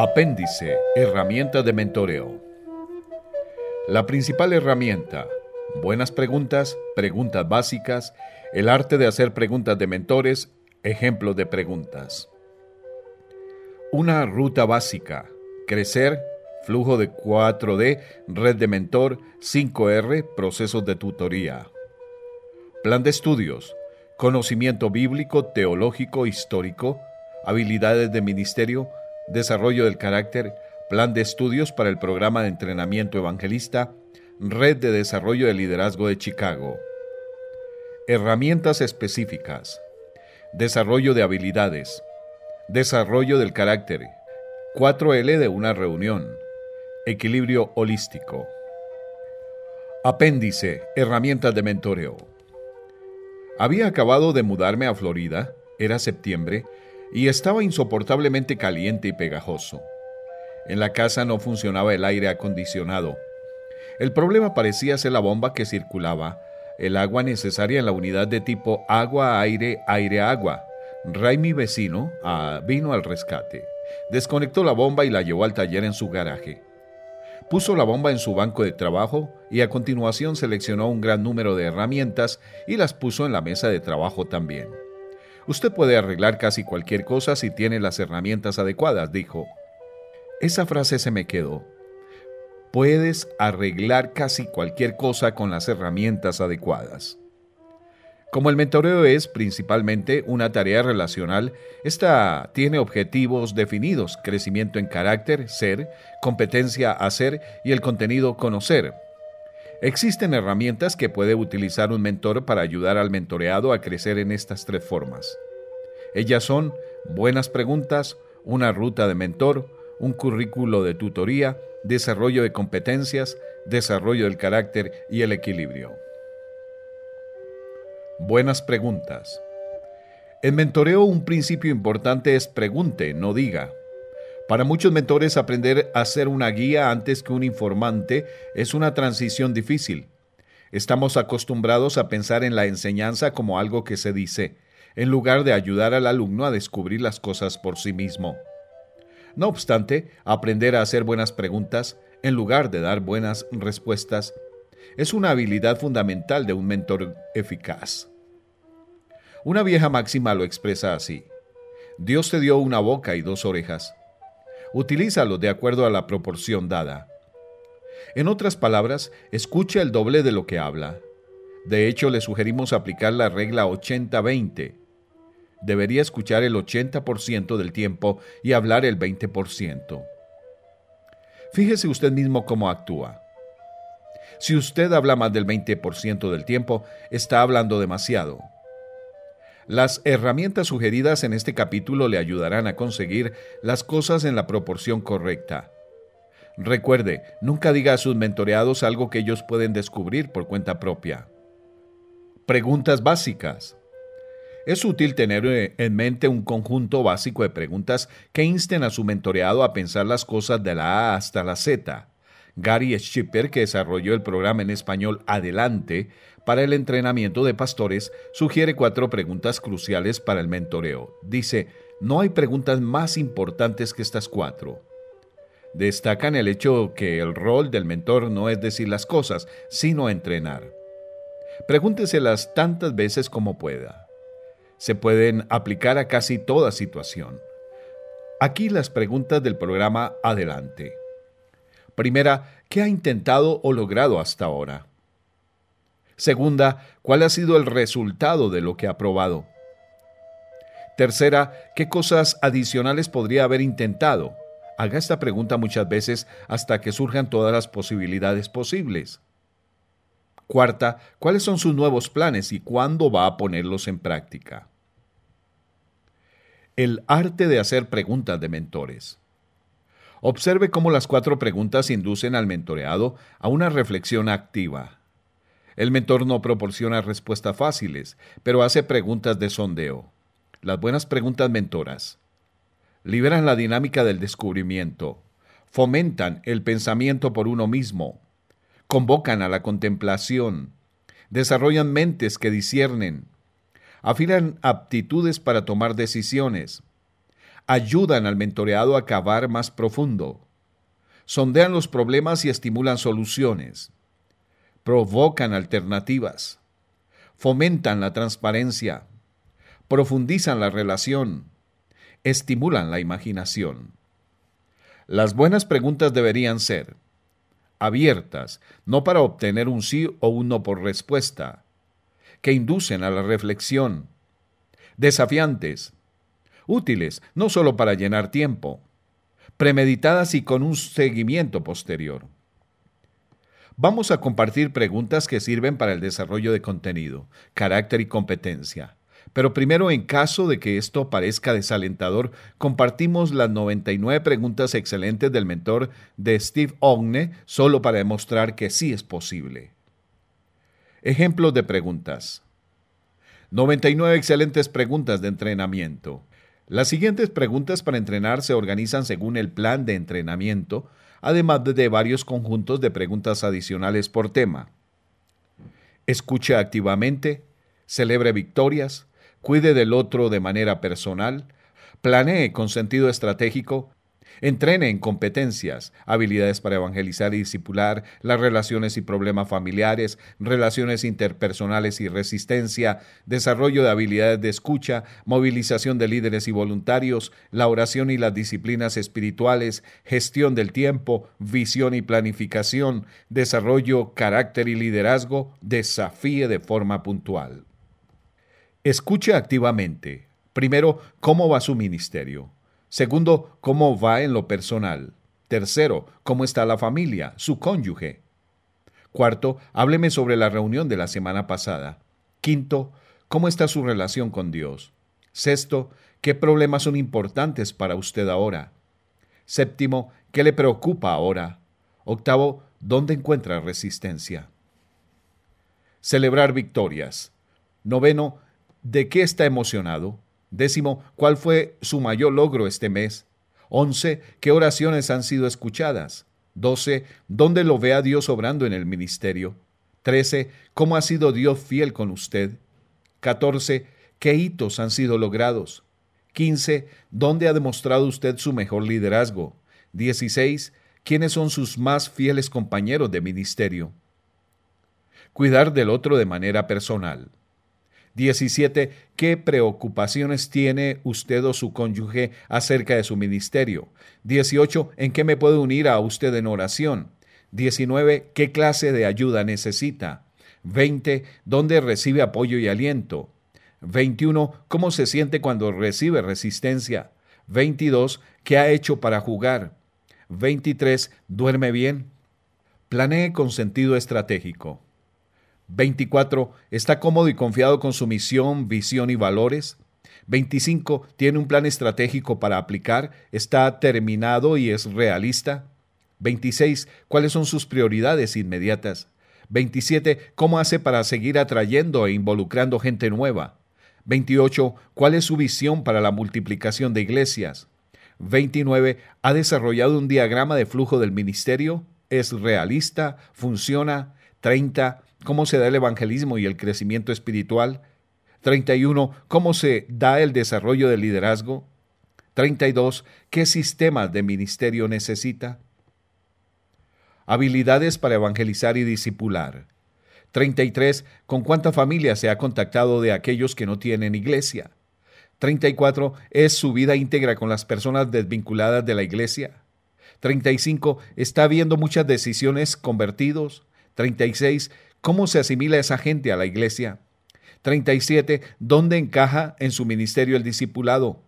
Apéndice, herramientas de mentoreo. La principal herramienta, buenas preguntas, preguntas básicas, el arte de hacer preguntas de mentores, ejemplos de preguntas. Una ruta básica, crecer, flujo de 4D, red de mentor, 5R, procesos de tutoría. Plan de estudios, conocimiento bíblico, teológico, histórico, habilidades de ministerio, desarrollo del carácter, plan de estudios para el programa de entrenamiento evangelista, red de desarrollo de liderazgo de Chicago. Herramientas específicas. Desarrollo de habilidades. Desarrollo del carácter. 4L de una reunión. Equilibrio holístico. Apéndice. Herramientas de mentoreo. Había acabado de mudarme a Florida, era septiembre, y estaba insoportablemente caliente y pegajoso. En la casa no funcionaba el aire acondicionado. El problema parecía ser la bomba que circulaba, el agua necesaria en la unidad de tipo agua-aire, aire-agua. Ray, mi vecino, ah, vino al rescate. Desconectó la bomba y la llevó al taller en su garaje. Puso la bomba en su banco de trabajo y a continuación seleccionó un gran número de herramientas y las puso en la mesa de trabajo también. Usted puede arreglar casi cualquier cosa si tiene las herramientas adecuadas, dijo. Esa frase se me quedó. Puedes arreglar casi cualquier cosa con las herramientas adecuadas. Como el mentoreo es principalmente una tarea relacional, esta tiene objetivos definidos, crecimiento en carácter, ser, competencia, hacer y el contenido, conocer. Existen herramientas que puede utilizar un mentor para ayudar al mentoreado a crecer en estas tres formas. Ellas son buenas preguntas, una ruta de mentor, un currículo de tutoría, desarrollo de competencias, desarrollo del carácter y el equilibrio. Buenas preguntas. En mentoreo un principio importante es pregunte, no diga. Para muchos mentores aprender a ser una guía antes que un informante es una transición difícil. Estamos acostumbrados a pensar en la enseñanza como algo que se dice, en lugar de ayudar al alumno a descubrir las cosas por sí mismo. No obstante, aprender a hacer buenas preguntas, en lugar de dar buenas respuestas, es una habilidad fundamental de un mentor eficaz. Una vieja máxima lo expresa así. Dios te dio una boca y dos orejas utilízalo de acuerdo a la proporción dada. En otras palabras, escucha el doble de lo que habla. De hecho, le sugerimos aplicar la regla 80-20. Debería escuchar el 80% del tiempo y hablar el 20%. Fíjese usted mismo cómo actúa. Si usted habla más del 20% del tiempo, está hablando demasiado. Las herramientas sugeridas en este capítulo le ayudarán a conseguir las cosas en la proporción correcta. Recuerde, nunca diga a sus mentoreados algo que ellos pueden descubrir por cuenta propia. Preguntas básicas. Es útil tener eh, en mente un conjunto básico de preguntas que insten a su mentoreado a pensar las cosas de la A hasta la Z. Gary Schipper, que desarrolló el programa en español Adelante para el entrenamiento de pastores, sugiere cuatro preguntas cruciales para el mentoreo. Dice, no hay preguntas más importantes que estas cuatro. Destacan el hecho que el rol del mentor no es decir las cosas, sino entrenar. Pregúnteselas tantas veces como pueda. Se pueden aplicar a casi toda situación. Aquí las preguntas del programa Adelante. Primera, ¿qué ha intentado o logrado hasta ahora? Segunda, ¿cuál ha sido el resultado de lo que ha probado? Tercera, ¿qué cosas adicionales podría haber intentado? Haga esta pregunta muchas veces hasta que surjan todas las posibilidades posibles. Cuarta, ¿cuáles son sus nuevos planes y cuándo va a ponerlos en práctica? El arte de hacer preguntas de mentores. Observe cómo las cuatro preguntas inducen al mentoreado a una reflexión activa. El mentor no proporciona respuestas fáciles, pero hace preguntas de sondeo. Las buenas preguntas mentoras liberan la dinámica del descubrimiento, fomentan el pensamiento por uno mismo, convocan a la contemplación, desarrollan mentes que disciernen, afilan aptitudes para tomar decisiones, ayudan al mentoreado a cavar más profundo, sondean los problemas y estimulan soluciones, provocan alternativas, fomentan la transparencia, profundizan la relación, estimulan la imaginación. Las buenas preguntas deberían ser abiertas, no para obtener un sí o un no por respuesta, que inducen a la reflexión, desafiantes, útiles no solo para llenar tiempo, premeditadas y con un seguimiento posterior. Vamos a compartir preguntas que sirven para el desarrollo de contenido, carácter y competencia. Pero primero, en caso de que esto parezca desalentador, compartimos las 99 preguntas excelentes del mentor de Steve Ogne solo para demostrar que sí es posible. Ejemplos de preguntas. 99 excelentes preguntas de entrenamiento. Las siguientes preguntas para entrenar se organizan según el plan de entrenamiento además de varios conjuntos de preguntas adicionales por tema. Escuche activamente, celebre victorias, cuide del otro de manera personal, planee con sentido estratégico, Entrene en competencias, habilidades para evangelizar y discipular, las relaciones y problemas familiares, relaciones interpersonales y resistencia, desarrollo de habilidades de escucha, movilización de líderes y voluntarios, la oración y las disciplinas espirituales, gestión del tiempo, visión y planificación, desarrollo, carácter y liderazgo, desafíe de forma puntual. Escuche activamente. Primero, ¿cómo va su ministerio? Segundo, cómo va en lo personal. Tercero, cómo está la familia, su cónyuge. Cuarto, hábleme sobre la reunión de la semana pasada. Quinto, cómo está su relación con Dios. Sexto, qué problemas son importantes para usted ahora. Séptimo, qué le preocupa ahora. Octavo, ¿dónde encuentra resistencia? Celebrar victorias. Noveno, ¿de qué está emocionado? Décimo, ¿cuál fue su mayor logro este mes? Once, ¿qué oraciones han sido escuchadas? Doce, ¿dónde lo ve a Dios obrando en el ministerio? Trece, ¿cómo ha sido Dios fiel con usted? Catorce, ¿qué hitos han sido logrados? Quince, ¿dónde ha demostrado usted su mejor liderazgo? Dieciséis, ¿quiénes son sus más fieles compañeros de ministerio? Cuidar del otro de manera personal. 17. ¿Qué preocupaciones tiene usted o su cónyuge acerca de su ministerio? 18. ¿En qué me puedo unir a usted en oración? 19. ¿Qué clase de ayuda necesita? 20. ¿Dónde recibe apoyo y aliento? 21. ¿Cómo se siente cuando recibe resistencia? 22. ¿Qué ha hecho para jugar? 23. ¿Duerme bien? Planee con sentido estratégico. 24. Está cómodo y confiado con su misión, visión y valores. 25. Tiene un plan estratégico para aplicar. Está terminado y es realista. 26. ¿Cuáles son sus prioridades inmediatas? 27. ¿Cómo hace para seguir atrayendo e involucrando gente nueva? 28. ¿Cuál es su visión para la multiplicación de iglesias? 29. ¿Ha desarrollado un diagrama de flujo del ministerio? ¿Es realista? ¿Funciona? 30 cómo se da el evangelismo y el crecimiento espiritual. 31. Cómo se da el desarrollo del liderazgo. 32. ¿Qué sistemas de ministerio necesita? Habilidades para evangelizar y discipular. 33. ¿Con cuánta familia se ha contactado de aquellos que no tienen iglesia? 34. ¿Es su vida íntegra con las personas desvinculadas de la iglesia? 35. ¿Está viendo muchas decisiones convertidos? 36. ¿Cómo se asimila esa gente a la iglesia? 37. ¿Dónde encaja en su ministerio el discipulado?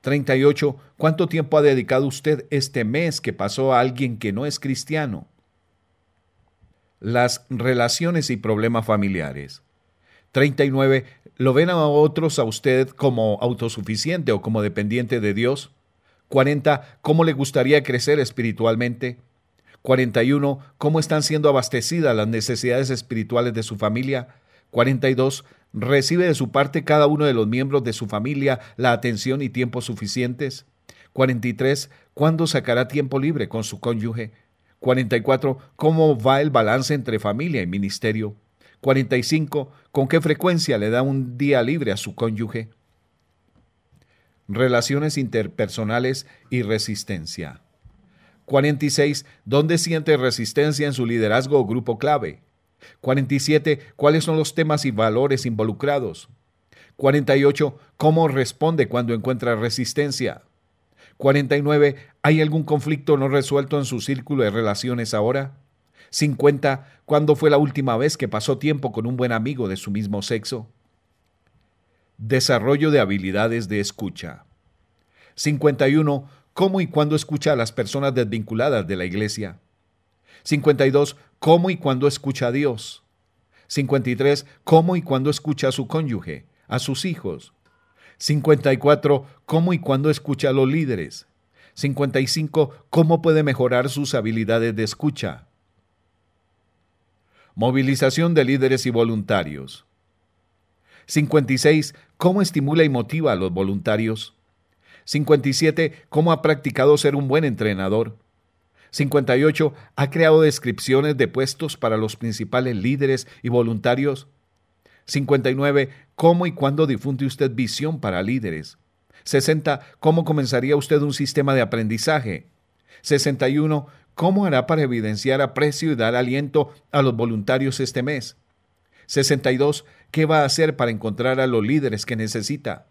38. ¿Cuánto tiempo ha dedicado usted este mes que pasó a alguien que no es cristiano? Las relaciones y problemas familiares. 39. ¿Lo ven a otros a usted como autosuficiente o como dependiente de Dios? 40. ¿Cómo le gustaría crecer espiritualmente? 41. ¿Cómo están siendo abastecidas las necesidades espirituales de su familia? 42. ¿Recibe de su parte cada uno de los miembros de su familia la atención y tiempo suficientes? 43. ¿Cuándo sacará tiempo libre con su cónyuge? 44. ¿Cómo va el balance entre familia y ministerio? 45. ¿Con qué frecuencia le da un día libre a su cónyuge? relaciones interpersonales y resistencia. 46. ¿Dónde siente resistencia en su liderazgo o grupo clave? 47. ¿Cuáles son los temas y valores involucrados? 48. ¿Cómo responde cuando encuentra resistencia? 49. ¿Hay algún conflicto no resuelto en su círculo de relaciones ahora? 50. ¿Cuándo fue la última vez que pasó tiempo con un buen amigo de su mismo sexo? Desarrollo de habilidades de escucha. 51. ¿Cómo y cuándo escucha a las personas desvinculadas de la iglesia? 52. ¿Cómo y cuándo escucha a Dios? 53. ¿Cómo y cuándo escucha a su cónyuge, a sus hijos? 54. ¿Cómo y cuándo escucha a los líderes? 55. ¿Cómo puede mejorar sus habilidades de escucha? Movilización de líderes y voluntarios. 56. ¿Cómo estimula y motiva a los voluntarios? 57. ¿Cómo ha practicado ser un buen entrenador? 58. ¿Ha creado descripciones de puestos para los principales líderes y voluntarios? 59. ¿Cómo y cuándo difunde usted visión para líderes? 60. ¿Cómo comenzaría usted un sistema de aprendizaje? 61. ¿Cómo hará para evidenciar aprecio y dar aliento a los voluntarios este mes? 62. ¿Qué va a hacer para encontrar a los líderes que necesita?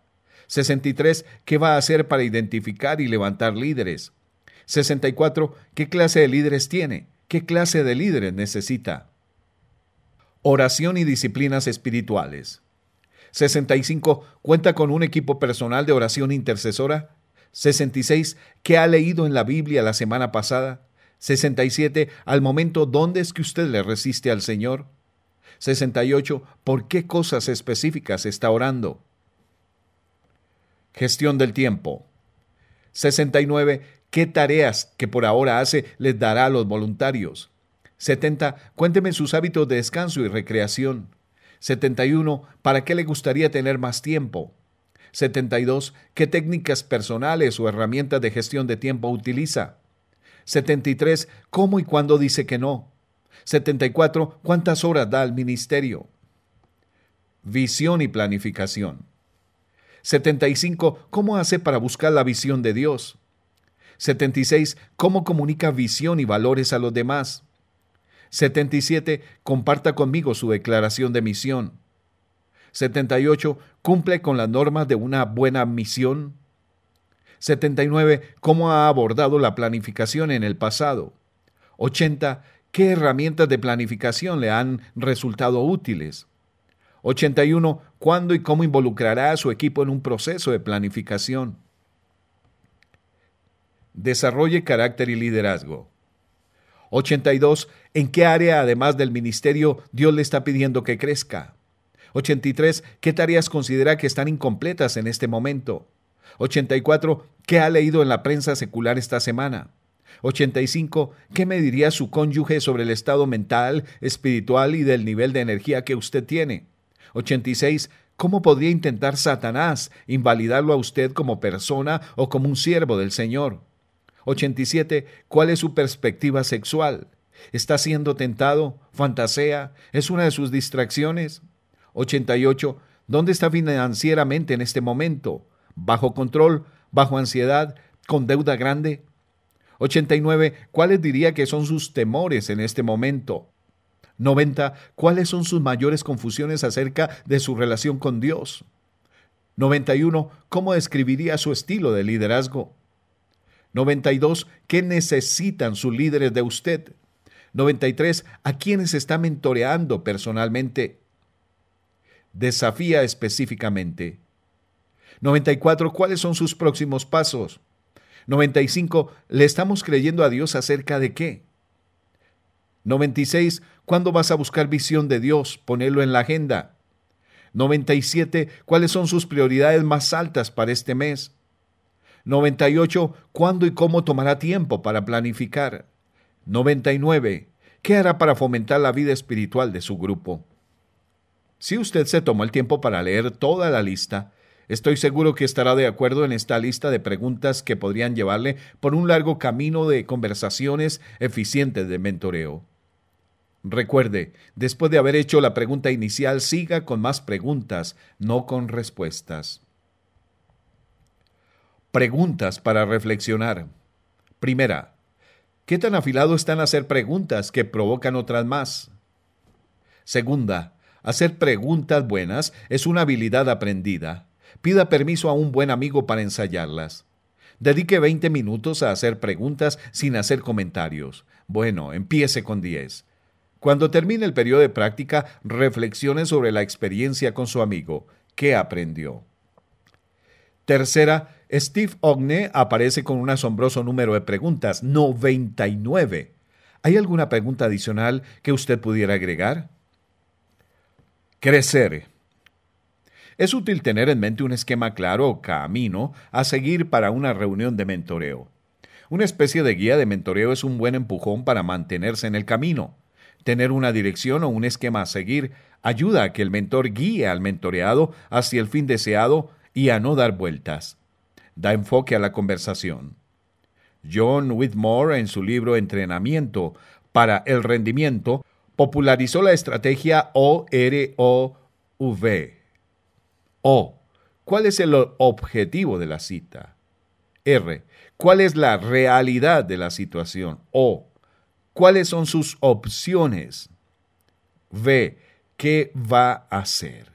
63. ¿Qué va a hacer para identificar y levantar líderes? 64. ¿Qué clase de líderes tiene? ¿Qué clase de líderes necesita? Oración y disciplinas espirituales. 65. ¿Cuenta con un equipo personal de oración intercesora? 66. ¿Qué ha leído en la Biblia la semana pasada? 67. Al momento, ¿dónde es que usted le resiste al Señor? 68. ¿Por qué cosas específicas está orando? Gestión del tiempo. 69. ¿Qué tareas que por ahora hace les dará a los voluntarios? 70. Cuénteme sus hábitos de descanso y recreación. 71. ¿Para qué le gustaría tener más tiempo? 72. ¿Qué técnicas personales o herramientas de gestión de tiempo utiliza? 73. ¿Cómo y cuándo dice que no? 74. ¿Cuántas horas da al ministerio? Visión y planificación. 75. ¿Cómo hace para buscar la visión de Dios? 76. ¿Cómo comunica visión y valores a los demás? 77. Comparta conmigo su declaración de misión. 78. ¿Cumple con las normas de una buena misión? 79. ¿Cómo ha abordado la planificación en el pasado? 80. ¿Qué herramientas de planificación le han resultado útiles? 81. ¿Cuándo y cómo involucrará a su equipo en un proceso de planificación? Desarrolle carácter y liderazgo. 82. ¿En qué área, además del ministerio, Dios le está pidiendo que crezca? 83. ¿Qué tareas considera que están incompletas en este momento? 84. ¿Qué ha leído en la prensa secular esta semana? 85. ¿Qué me diría su cónyuge sobre el estado mental, espiritual y del nivel de energía que usted tiene? 86. ¿Cómo podría intentar Satanás invalidarlo a usted como persona o como un siervo del Señor? 87. ¿Cuál es su perspectiva sexual? ¿Está siendo tentado? ¿Fantasea? ¿Es una de sus distracciones? 88. ¿Dónde está financieramente en este momento? ¿Bajo control? ¿Bajo ansiedad? ¿Con deuda grande? 89. ¿Cuáles diría que son sus temores en este momento? 90. ¿Cuáles son sus mayores confusiones acerca de su relación con Dios? 91. ¿Cómo describiría su estilo de liderazgo? 92. ¿Qué necesitan sus líderes de usted? 93. ¿A quiénes está mentoreando personalmente? Desafía específicamente. 94. ¿Cuáles son sus próximos pasos? 95. ¿Le estamos creyendo a Dios acerca de qué? 96. ¿Cuándo vas a buscar visión de Dios? Ponerlo en la agenda. 97. ¿Cuáles son sus prioridades más altas para este mes? 98. ¿Cuándo y cómo tomará tiempo para planificar? 99. ¿Qué hará para fomentar la vida espiritual de su grupo? Si usted se tomó el tiempo para leer toda la lista, estoy seguro que estará de acuerdo en esta lista de preguntas que podrían llevarle por un largo camino de conversaciones eficientes de mentoreo. Recuerde, después de haber hecho la pregunta inicial, siga con más preguntas, no con respuestas. Preguntas para reflexionar. Primera, ¿qué tan afilado están a hacer preguntas que provocan otras más? Segunda, hacer preguntas buenas es una habilidad aprendida. Pida permiso a un buen amigo para ensayarlas. Dedique 20 minutos a hacer preguntas sin hacer comentarios. Bueno, empiece con 10. Cuando termine el periodo de práctica, reflexione sobre la experiencia con su amigo. ¿Qué aprendió? Tercera, Steve Ogne aparece con un asombroso número de preguntas, 99. ¿Hay alguna pregunta adicional que usted pudiera agregar? Crecer. Es útil tener en mente un esquema claro o camino a seguir para una reunión de mentoreo. Una especie de guía de mentoreo es un buen empujón para mantenerse en el camino. Tener una dirección o un esquema a seguir ayuda a que el mentor guíe al mentoreado hacia el fin deseado y a no dar vueltas. Da enfoque a la conversación. John Whitmore, en su libro Entrenamiento para el Rendimiento, popularizó la estrategia OROV o. ¿Cuál es el objetivo de la cita? R. ¿Cuál es la realidad de la situación? O. ¿Cuáles son sus opciones? V. ¿Qué va a hacer?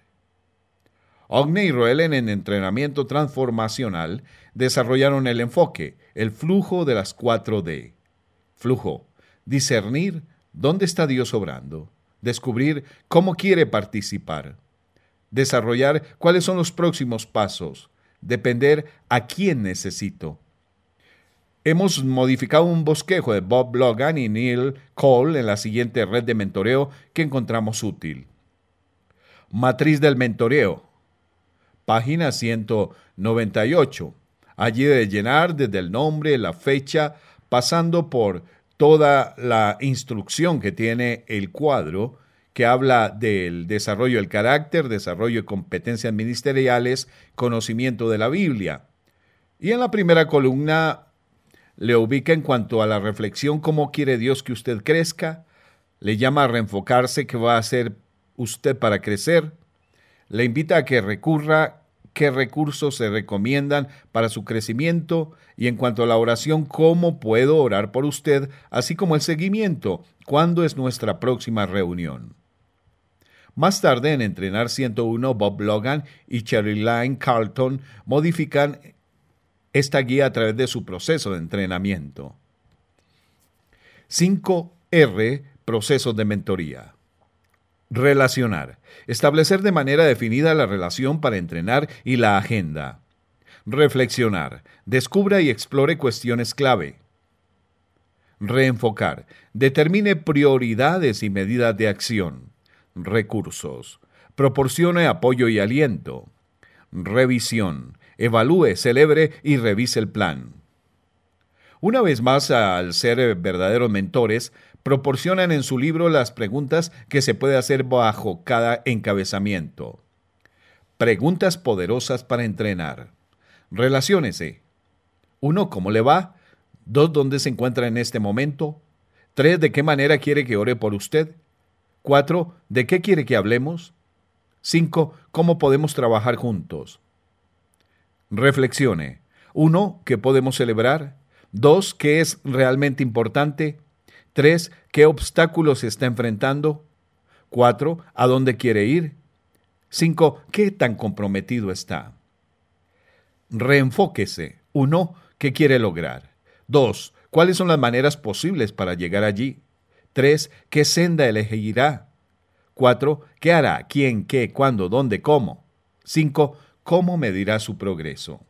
Ogne y Roellen en entrenamiento transformacional desarrollaron el enfoque, el flujo de las 4D. Flujo. Discernir dónde está Dios obrando. Descubrir cómo quiere participar desarrollar cuáles son los próximos pasos, depender a quién necesito. Hemos modificado un bosquejo de Bob Logan y Neil Cole en la siguiente red de mentoreo que encontramos útil. Matriz del mentoreo. Página 198. Allí de llenar desde el nombre, la fecha, pasando por toda la instrucción que tiene el cuadro, que habla del desarrollo del carácter, desarrollo de competencias ministeriales, conocimiento de la Biblia. Y en la primera columna le ubica en cuanto a la reflexión cómo quiere Dios que usted crezca, le llama a reenfocarse qué va a hacer usted para crecer, le invita a que recurra qué recursos se recomiendan para su crecimiento y en cuanto a la oración, cómo puedo orar por usted, así como el seguimiento, cuándo es nuestra próxima reunión. Más tarde, en Entrenar 101, Bob Logan y Line Carlton modifican esta guía a través de su proceso de entrenamiento. 5R Procesos de mentoría. Relacionar. Establecer de manera definida la relación para entrenar y la agenda. Reflexionar. Descubra y explore cuestiones clave. Reenfocar. Determine prioridades y medidas de acción recursos. Proporcione apoyo y aliento. Revisión. Evalúe, celebre y revise el plan. Una vez más, al ser verdaderos mentores, proporcionan en su libro las preguntas que se puede hacer bajo cada encabezamiento. Preguntas poderosas para entrenar. Relaciónese. 1. ¿Cómo le va? 2. ¿Dónde se encuentra en este momento? 3. ¿De qué manera quiere que ore por usted? 4. ¿De qué quiere que hablemos? 5. ¿Cómo podemos trabajar juntos? Reflexione. 1. ¿Qué podemos celebrar? 2. ¿Qué es realmente importante? 3. ¿Qué obstáculos está enfrentando? 4. ¿A dónde quiere ir? 5. ¿Qué tan comprometido está? Reenfóquese. 1. ¿Qué quiere lograr? 2. ¿Cuáles son las maneras posibles para llegar allí? 3. ¿Qué senda elegirá? 4. ¿Qué hará? ¿Quién? ¿Qué? ¿Cuándo? ¿Dónde? ¿Cómo? 5. ¿Cómo medirá su progreso?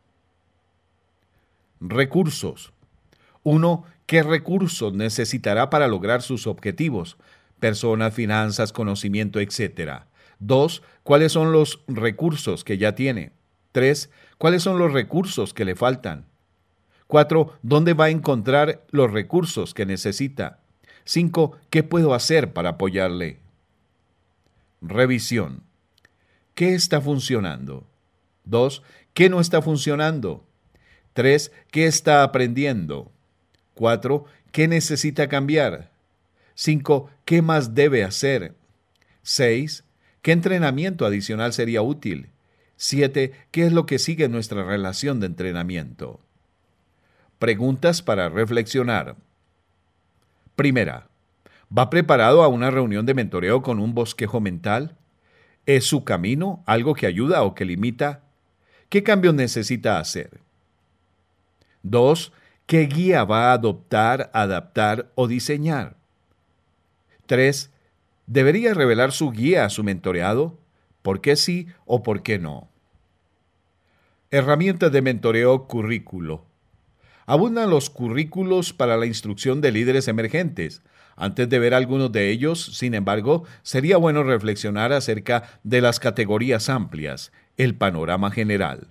Recursos. 1. ¿Qué recursos necesitará para lograr sus objetivos? Personas, finanzas, conocimiento, etc. 2. ¿Cuáles son los recursos que ya tiene? 3. ¿Cuáles son los recursos que le faltan? 4. ¿Dónde va a encontrar los recursos que necesita? 5. ¿Qué puedo hacer para apoyarle? Revisión. ¿Qué está funcionando? 2. ¿Qué no está funcionando? 3. ¿Qué está aprendiendo? 4. ¿Qué necesita cambiar? 5. ¿Qué más debe hacer? 6. ¿Qué entrenamiento adicional sería útil? 7. ¿Qué es lo que sigue nuestra relación de entrenamiento? Preguntas para reflexionar. Primera. ¿Va preparado a una reunión de mentoreo con un bosquejo mental? ¿Es su camino algo que ayuda o que limita? ¿Qué cambios necesita hacer? 2. ¿Qué guía va a adoptar, adaptar o diseñar? 3. ¿Debería revelar su guía a su mentoreado? ¿Por qué sí o por qué no? Herramientas de mentoreo currículo. Abundan los currículos para la instrucción de líderes emergentes. Antes de ver algunos de ellos, sin embargo, sería bueno reflexionar acerca de las categorías amplias, el panorama general.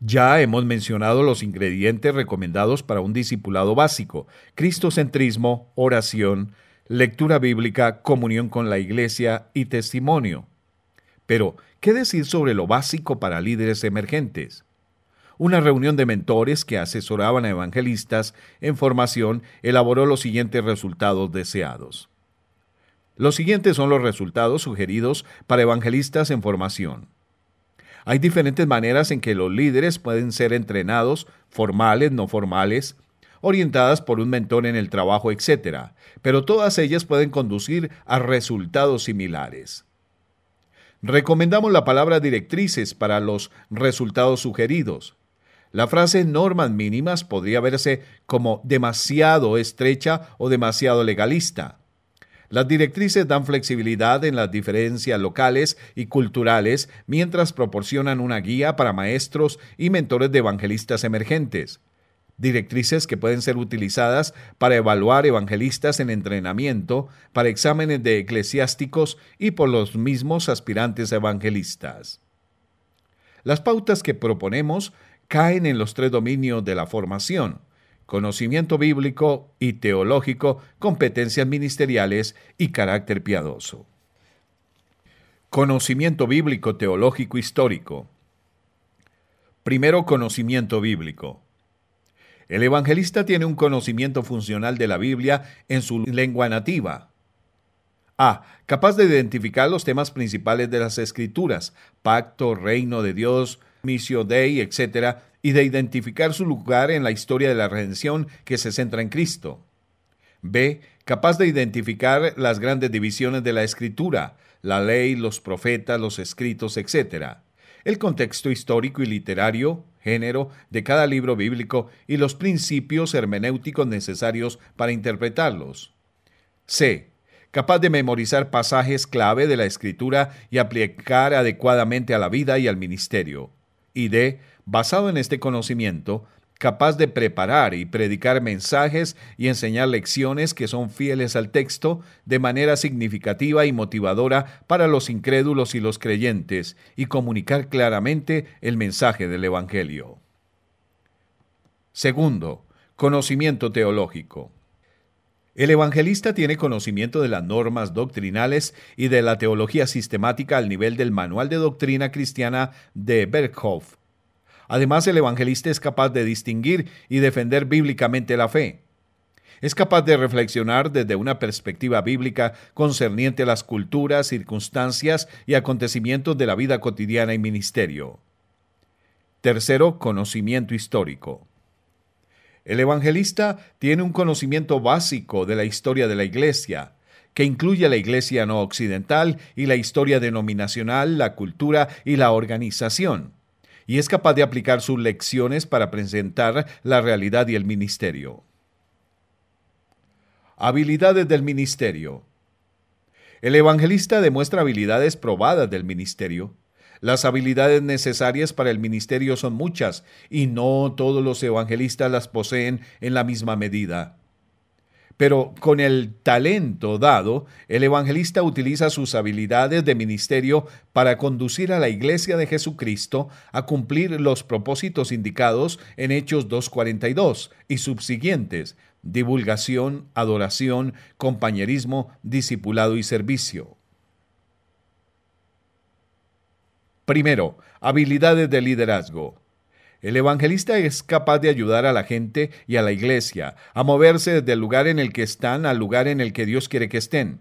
Ya hemos mencionado los ingredientes recomendados para un discipulado básico, cristocentrismo, oración, lectura bíblica, comunión con la iglesia y testimonio. Pero, ¿qué decir sobre lo básico para líderes emergentes? Una reunión de mentores que asesoraban a evangelistas en formación elaboró los siguientes resultados deseados. Los siguientes son los resultados sugeridos para evangelistas en formación. Hay diferentes maneras en que los líderes pueden ser entrenados, formales, no formales, orientadas por un mentor en el trabajo, etc., pero todas ellas pueden conducir a resultados similares. Recomendamos la palabra directrices para los resultados sugeridos. La frase normas mínimas podría verse como demasiado estrecha o demasiado legalista. Las directrices dan flexibilidad en las diferencias locales y culturales mientras proporcionan una guía para maestros y mentores de evangelistas emergentes. Directrices que pueden ser utilizadas para evaluar evangelistas en entrenamiento, para exámenes de eclesiásticos y por los mismos aspirantes evangelistas. Las pautas que proponemos caen en los tres dominios de la formación, conocimiento bíblico y teológico, competencias ministeriales y carácter piadoso. Conocimiento bíblico, teológico, histórico. Primero, conocimiento bíblico. El evangelista tiene un conocimiento funcional de la Biblia en su lengua nativa. A. Capaz de identificar los temas principales de las Escrituras, pacto, reino de Dios, misión Dei, etc., y de identificar su lugar en la historia de la redención que se centra en Cristo. B. Capaz de identificar las grandes divisiones de la Escritura, la ley, los profetas, los escritos, etc., el contexto histórico y literario, género de cada libro bíblico y los principios hermenéuticos necesarios para interpretarlos. C. Capaz de memorizar pasajes clave de la Escritura y aplicar adecuadamente a la vida y al ministerio. Y D basado en este conocimiento, capaz de preparar y predicar mensajes y enseñar lecciones que son fieles al texto de manera significativa y motivadora para los incrédulos y los creyentes, y comunicar claramente el mensaje del Evangelio. Segundo, conocimiento teológico. El evangelista tiene conocimiento de las normas doctrinales y de la teología sistemática al nivel del Manual de Doctrina Cristiana de Berghoff, Además, el evangelista es capaz de distinguir y defender bíblicamente la fe. Es capaz de reflexionar desde una perspectiva bíblica concerniente a las culturas, circunstancias y acontecimientos de la vida cotidiana y ministerio. Tercero, conocimiento histórico. El evangelista tiene un conocimiento básico de la historia de la Iglesia, que incluye la Iglesia no occidental y la historia denominacional, la cultura y la organización y es capaz de aplicar sus lecciones para presentar la realidad y el ministerio. Habilidades del ministerio. El evangelista demuestra habilidades probadas del ministerio. Las habilidades necesarias para el ministerio son muchas y no todos los evangelistas las poseen en la misma medida. Pero con el talento dado, el evangelista utiliza sus habilidades de ministerio para conducir a la iglesia de Jesucristo a cumplir los propósitos indicados en Hechos 2.42 y subsiguientes, divulgación, adoración, compañerismo, discipulado y servicio. Primero, habilidades de liderazgo. El evangelista es capaz de ayudar a la gente y a la iglesia a moverse desde el lugar en el que están al lugar en el que Dios quiere que estén.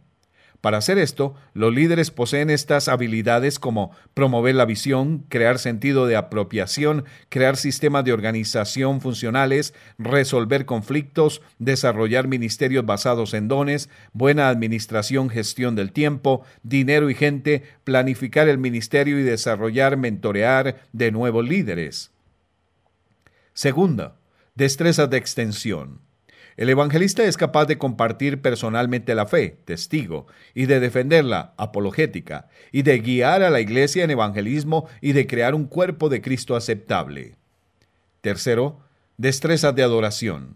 Para hacer esto, los líderes poseen estas habilidades como promover la visión, crear sentido de apropiación, crear sistemas de organización funcionales, resolver conflictos, desarrollar ministerios basados en dones, buena administración, gestión del tiempo, dinero y gente, planificar el ministerio y desarrollar, mentorear de nuevos líderes. Segunda, destrezas de extensión. El evangelista es capaz de compartir personalmente la fe, testigo, y de defenderla, apologética, y de guiar a la iglesia en evangelismo y de crear un cuerpo de Cristo aceptable. Tercero, destrezas de adoración.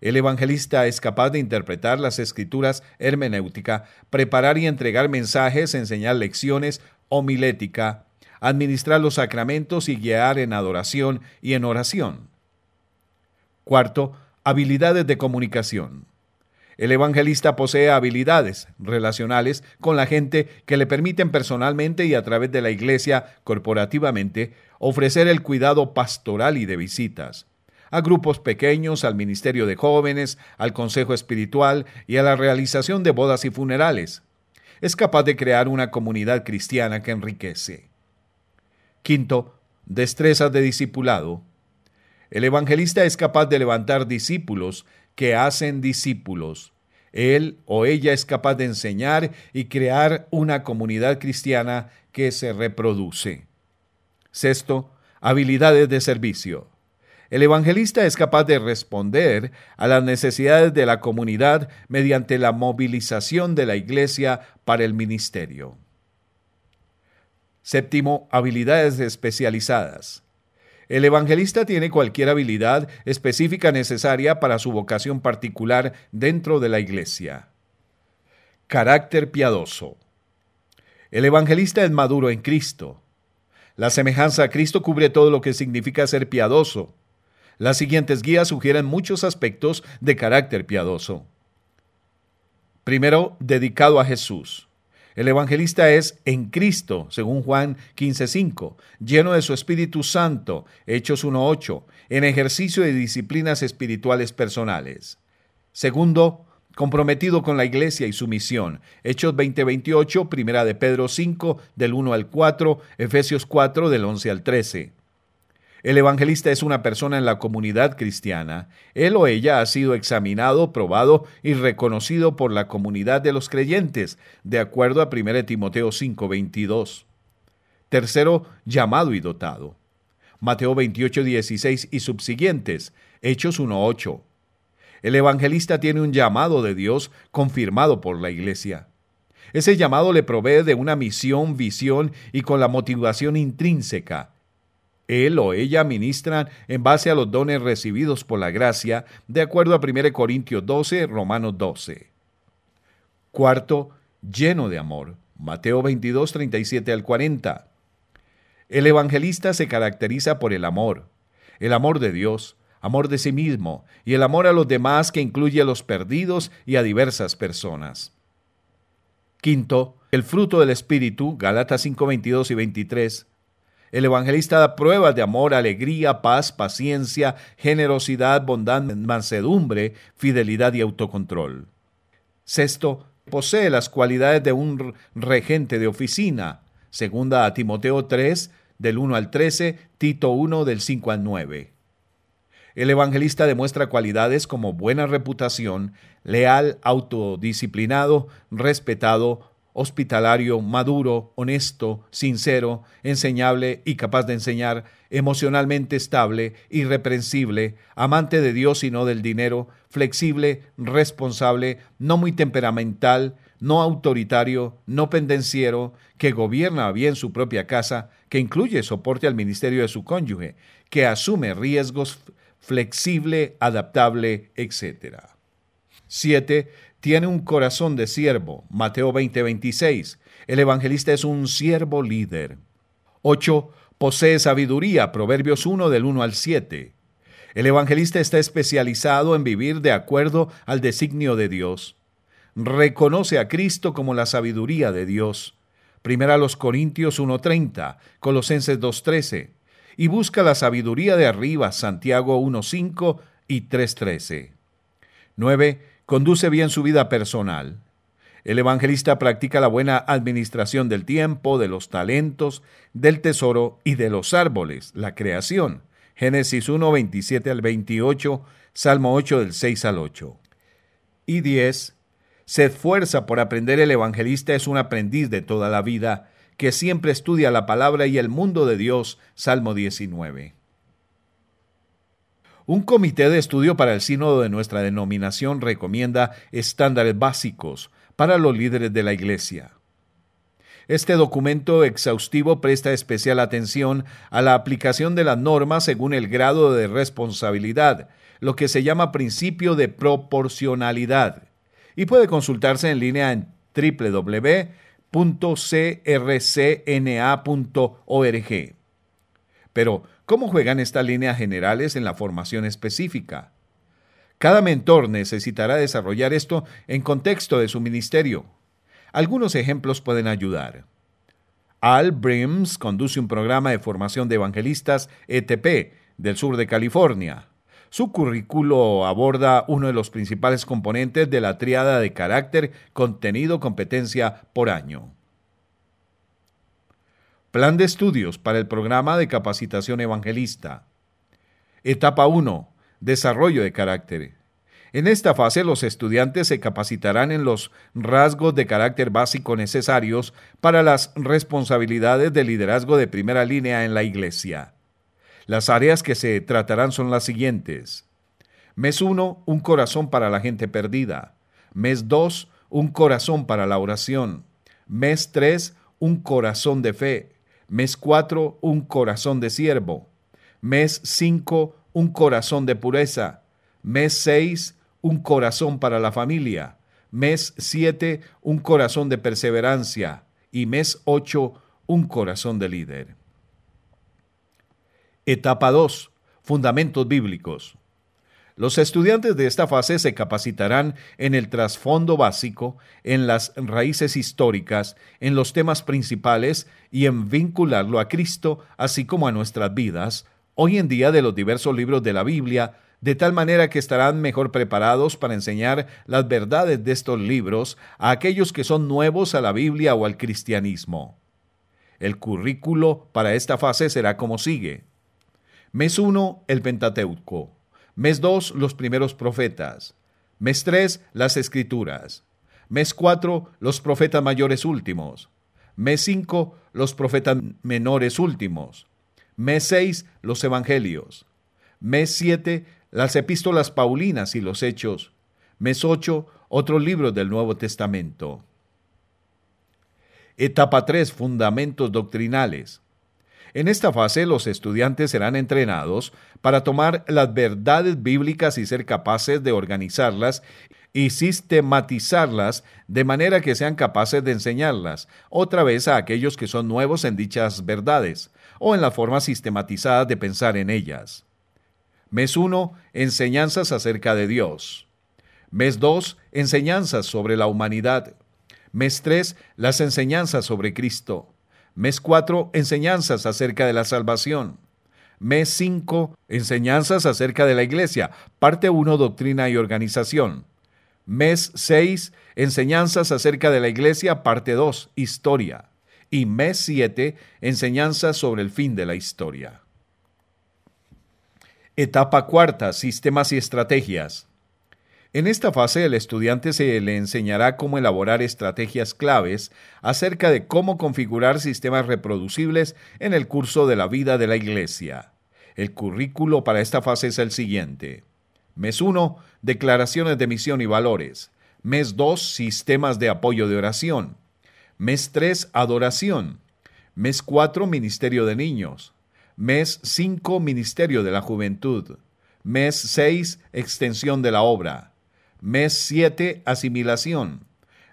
El evangelista es capaz de interpretar las escrituras hermenéutica, preparar y entregar mensajes, enseñar lecciones, homilética, administrar los sacramentos y guiar en adoración y en oración. Cuarto, Habilidades de comunicación. El evangelista posee habilidades relacionales con la gente que le permiten personalmente y a través de la iglesia corporativamente ofrecer el cuidado pastoral y de visitas a grupos pequeños, al ministerio de jóvenes, al consejo espiritual y a la realización de bodas y funerales. Es capaz de crear una comunidad cristiana que enriquece. Quinto, destrezas de discipulado el evangelista es capaz de levantar discípulos que hacen discípulos. Él o ella es capaz de enseñar y crear una comunidad cristiana que se reproduce. Sexto, habilidades de servicio. El evangelista es capaz de responder a las necesidades de la comunidad mediante la movilización de la iglesia para el ministerio. Séptimo, habilidades especializadas. El evangelista tiene cualquier habilidad específica necesaria para su vocación particular dentro de la iglesia. Carácter piadoso. El evangelista es maduro en Cristo. La semejanza a Cristo cubre todo lo que significa ser piadoso. Las siguientes guías sugieren muchos aspectos de carácter piadoso. Primero, dedicado a Jesús. El evangelista es en Cristo, según Juan 15:5, lleno de su Espíritu Santo, Hechos 1:8, en ejercicio de disciplinas espirituales personales. Segundo, comprometido con la iglesia y su misión. Hechos 20:28, Primera de Pedro 5, del 1 al 4, Efesios 4, del 11 al 13. El evangelista es una persona en la comunidad cristiana. Él o ella ha sido examinado, probado y reconocido por la comunidad de los creyentes, de acuerdo a 1 Timoteo 5:22. Tercero, llamado y dotado. Mateo 28, 16 y subsiguientes, Hechos 1.8. El evangelista tiene un llamado de Dios confirmado por la iglesia. Ese llamado le provee de una misión, visión y con la motivación intrínseca él o ella ministran en base a los dones recibidos por la gracia, de acuerdo a 1 Corintios 12, Romanos 12. Cuarto, lleno de amor. Mateo 22, 37 al 40. El evangelista se caracteriza por el amor, el amor de Dios, amor de sí mismo y el amor a los demás que incluye a los perdidos y a diversas personas. Quinto, el fruto del Espíritu, Galatas 5, 22 y 23, el evangelista da pruebas de amor, alegría, paz, paciencia, generosidad, bondad, mansedumbre, fidelidad y autocontrol. Sexto, posee las cualidades de un regente de oficina. Segunda a Timoteo 3, del 1 al 13, Tito 1, del 5 al 9. El evangelista demuestra cualidades como buena reputación, leal, autodisciplinado, respetado, hospitalario, maduro, honesto, sincero, enseñable y capaz de enseñar, emocionalmente estable, irreprensible, amante de Dios y no del dinero, flexible, responsable, no muy temperamental, no autoritario, no pendenciero, que gobierna bien su propia casa, que incluye soporte al ministerio de su cónyuge, que asume riesgos, flexible, adaptable, etc. 7 tiene un corazón de siervo. Mateo 20:26. El evangelista es un siervo líder. 8. Posee sabiduría. Proverbios 1 del 1 al 7. El evangelista está especializado en vivir de acuerdo al designio de Dios. Reconoce a Cristo como la sabiduría de Dios. Primera los Corintios 1:30, Colosenses 2:13. Y busca la sabiduría de arriba, Santiago 1:5 y 3:13. 9 conduce bien su vida personal. El evangelista practica la buena administración del tiempo, de los talentos, del tesoro y de los árboles, la creación. Génesis 1, 27 al 28, Salmo 8 del 6 al 8. Y 10. Se esfuerza por aprender el evangelista es un aprendiz de toda la vida, que siempre estudia la palabra y el mundo de Dios. Salmo 19. Un comité de estudio para el sínodo de nuestra denominación recomienda estándares básicos para los líderes de la Iglesia. Este documento exhaustivo presta especial atención a la aplicación de las normas según el grado de responsabilidad, lo que se llama principio de proporcionalidad, y puede consultarse en línea en www.crcna.org. Pero, ¿cómo juegan estas líneas generales en la formación específica? Cada mentor necesitará desarrollar esto en contexto de su ministerio. Algunos ejemplos pueden ayudar. Al Brims conduce un programa de formación de evangelistas ETP del sur de California. Su currículo aborda uno de los principales componentes de la triada de carácter, contenido, competencia por año. Plan de estudios para el programa de capacitación evangelista. Etapa 1. Desarrollo de carácter. En esta fase los estudiantes se capacitarán en los rasgos de carácter básico necesarios para las responsabilidades de liderazgo de primera línea en la Iglesia. Las áreas que se tratarán son las siguientes. Mes 1, un corazón para la gente perdida. Mes 2, un corazón para la oración. Mes 3, un corazón de fe. Mes 4, un corazón de siervo. Mes 5, un corazón de pureza. Mes 6, un corazón para la familia. Mes 7, un corazón de perseverancia. Y mes 8, un corazón de líder. Etapa 2. Fundamentos bíblicos. Los estudiantes de esta fase se capacitarán en el trasfondo básico, en las raíces históricas, en los temas principales y en vincularlo a Cristo, así como a nuestras vidas, hoy en día de los diversos libros de la Biblia, de tal manera que estarán mejor preparados para enseñar las verdades de estos libros a aquellos que son nuevos a la Biblia o al cristianismo. El currículo para esta fase será como sigue. Mes 1, el Pentateuco. Mes 2, los primeros profetas. Mes 3, las escrituras. Mes 4, los profetas mayores últimos. Mes 5, los profetas menores últimos. Mes 6, los evangelios. Mes 7, las epístolas paulinas y los hechos. Mes 8, otros libros del Nuevo Testamento. Etapa 3, fundamentos doctrinales. En esta fase los estudiantes serán entrenados para tomar las verdades bíblicas y ser capaces de organizarlas y sistematizarlas de manera que sean capaces de enseñarlas otra vez a aquellos que son nuevos en dichas verdades o en la forma sistematizada de pensar en ellas. Mes 1, enseñanzas acerca de Dios. Mes 2, enseñanzas sobre la humanidad. Mes 3, las enseñanzas sobre Cristo. Mes 4, enseñanzas acerca de la salvación. Mes 5, enseñanzas acerca de la iglesia. Parte 1, doctrina y organización. Mes 6, enseñanzas acerca de la iglesia. Parte 2, historia. Y mes 7, enseñanzas sobre el fin de la historia. Etapa cuarta, sistemas y estrategias. En esta fase el estudiante se le enseñará cómo elaborar estrategias claves acerca de cómo configurar sistemas reproducibles en el curso de la vida de la Iglesia. El currículo para esta fase es el siguiente. Mes 1, declaraciones de misión y valores. Mes 2, sistemas de apoyo de oración. Mes 3, adoración. Mes 4, ministerio de niños. Mes 5, ministerio de la juventud. Mes 6, extensión de la obra. Mes 7, asimilación.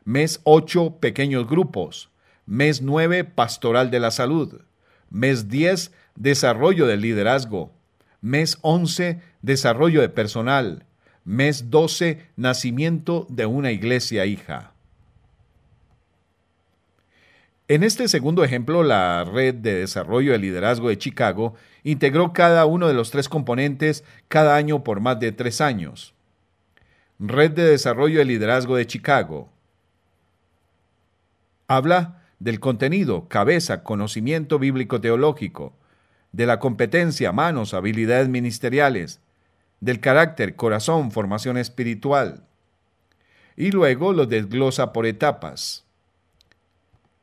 Mes 8, pequeños grupos. Mes 9, pastoral de la salud. Mes 10, desarrollo del liderazgo. Mes 11, desarrollo de personal. Mes 12, nacimiento de una iglesia hija. En este segundo ejemplo, la Red de Desarrollo de Liderazgo de Chicago integró cada uno de los tres componentes cada año por más de tres años. Red de Desarrollo de Liderazgo de Chicago. Habla del contenido, cabeza, conocimiento bíblico teológico, de la competencia, manos, habilidades ministeriales, del carácter, corazón, formación espiritual. Y luego lo desglosa por etapas.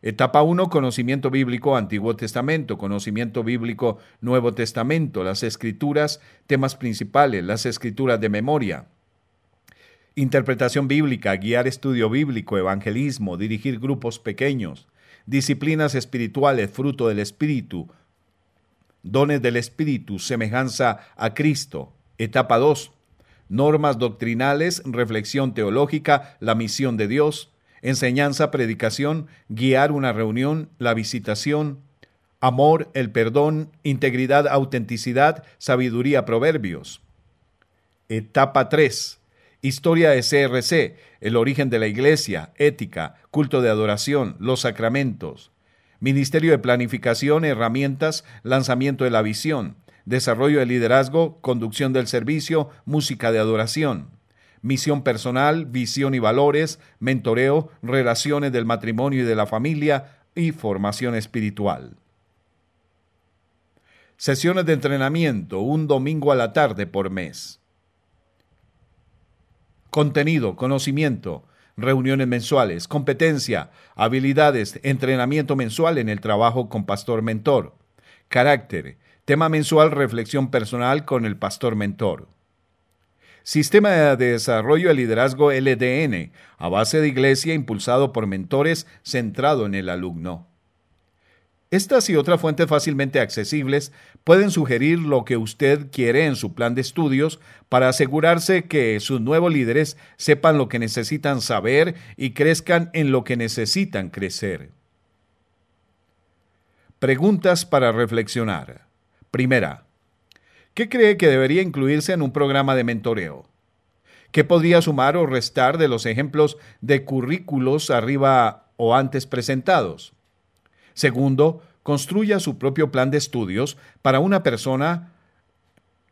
Etapa 1, conocimiento bíblico Antiguo Testamento, conocimiento bíblico Nuevo Testamento, las escrituras, temas principales, las escrituras de memoria. Interpretación bíblica, guiar estudio bíblico, evangelismo, dirigir grupos pequeños, disciplinas espirituales, fruto del Espíritu, dones del Espíritu, semejanza a Cristo. Etapa 2, normas doctrinales, reflexión teológica, la misión de Dios enseñanza, predicación, guiar una reunión, la visitación, amor, el perdón, integridad, autenticidad, sabiduría, proverbios. Etapa 3. Historia de CRC, el origen de la iglesia, ética, culto de adoración, los sacramentos. Ministerio de Planificación, herramientas, lanzamiento de la visión, desarrollo de liderazgo, conducción del servicio, música de adoración misión personal, visión y valores, mentoreo, relaciones del matrimonio y de la familia y formación espiritual. Sesiones de entrenamiento, un domingo a la tarde por mes. Contenido, conocimiento, reuniones mensuales, competencia, habilidades, entrenamiento mensual en el trabajo con pastor mentor. Carácter, tema mensual, reflexión personal con el pastor mentor. Sistema de Desarrollo de Liderazgo LDN, a base de iglesia impulsado por mentores centrado en el alumno. Estas y otras fuentes fácilmente accesibles pueden sugerir lo que usted quiere en su plan de estudios para asegurarse que sus nuevos líderes sepan lo que necesitan saber y crezcan en lo que necesitan crecer. Preguntas para reflexionar. Primera, ¿Qué cree que debería incluirse en un programa de mentoreo? ¿Qué podría sumar o restar de los ejemplos de currículos arriba o antes presentados? Segundo, construya su propio plan de estudios para una persona